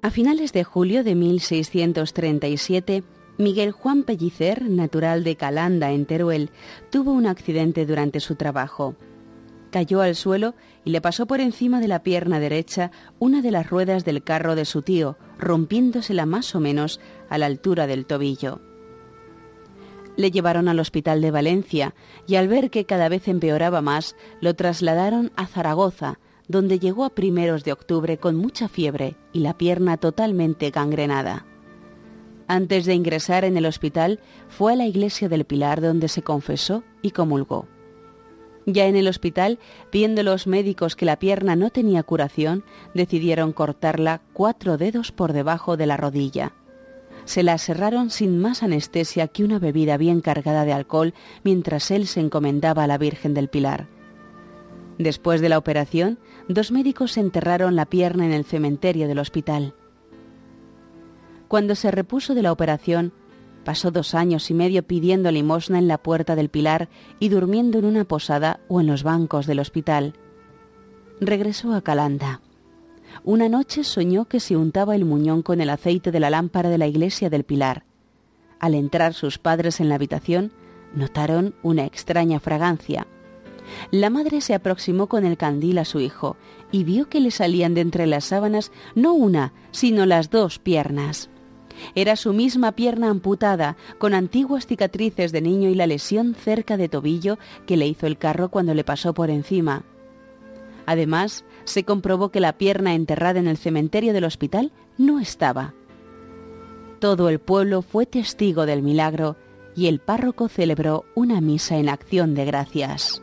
A finales de julio de 1637, Miguel Juan Pellicer, natural de Calanda, en Teruel, tuvo un accidente durante su trabajo. Cayó al suelo y le pasó por encima de la pierna derecha una de las ruedas del carro de su tío, rompiéndosela más o menos a la altura del tobillo. Le llevaron al hospital de Valencia y al ver que cada vez empeoraba más, lo trasladaron a Zaragoza, donde llegó a primeros de octubre con mucha fiebre y la pierna totalmente gangrenada. Antes de ingresar en el hospital, fue a la iglesia del Pilar donde se confesó y comulgó. Ya en el hospital, viendo los médicos que la pierna no tenía curación, decidieron cortarla cuatro dedos por debajo de la rodilla. Se la cerraron sin más anestesia que una bebida bien cargada de alcohol mientras él se encomendaba a la Virgen del Pilar. Después de la operación, dos médicos enterraron la pierna en el cementerio del hospital. Cuando se repuso de la operación, pasó dos años y medio pidiendo limosna en la puerta del pilar y durmiendo en una posada o en los bancos del hospital. Regresó a Calanda. Una noche soñó que se untaba el muñón con el aceite de la lámpara de la iglesia del pilar. Al entrar sus padres en la habitación, notaron una extraña fragancia la madre se aproximó con el candil a su hijo y vio que le salían de entre las sábanas no una, sino las dos piernas. Era su misma pierna amputada, con antiguas cicatrices de niño y la lesión cerca de tobillo que le hizo el carro cuando le pasó por encima. Además, se comprobó que la pierna enterrada en el cementerio del hospital no estaba. Todo el pueblo fue testigo del milagro y el párroco celebró una misa en acción de gracias.